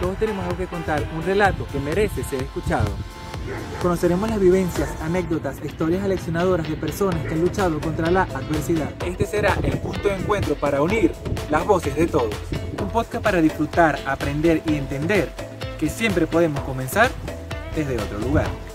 Todos tenemos algo que contar, un relato que merece ser escuchado. Conoceremos las vivencias, anécdotas, historias aleccionadoras de personas que han luchado contra la adversidad. Este será el justo encuentro para unir las voces de todos podcast para disfrutar, aprender y entender que siempre podemos comenzar desde otro lugar.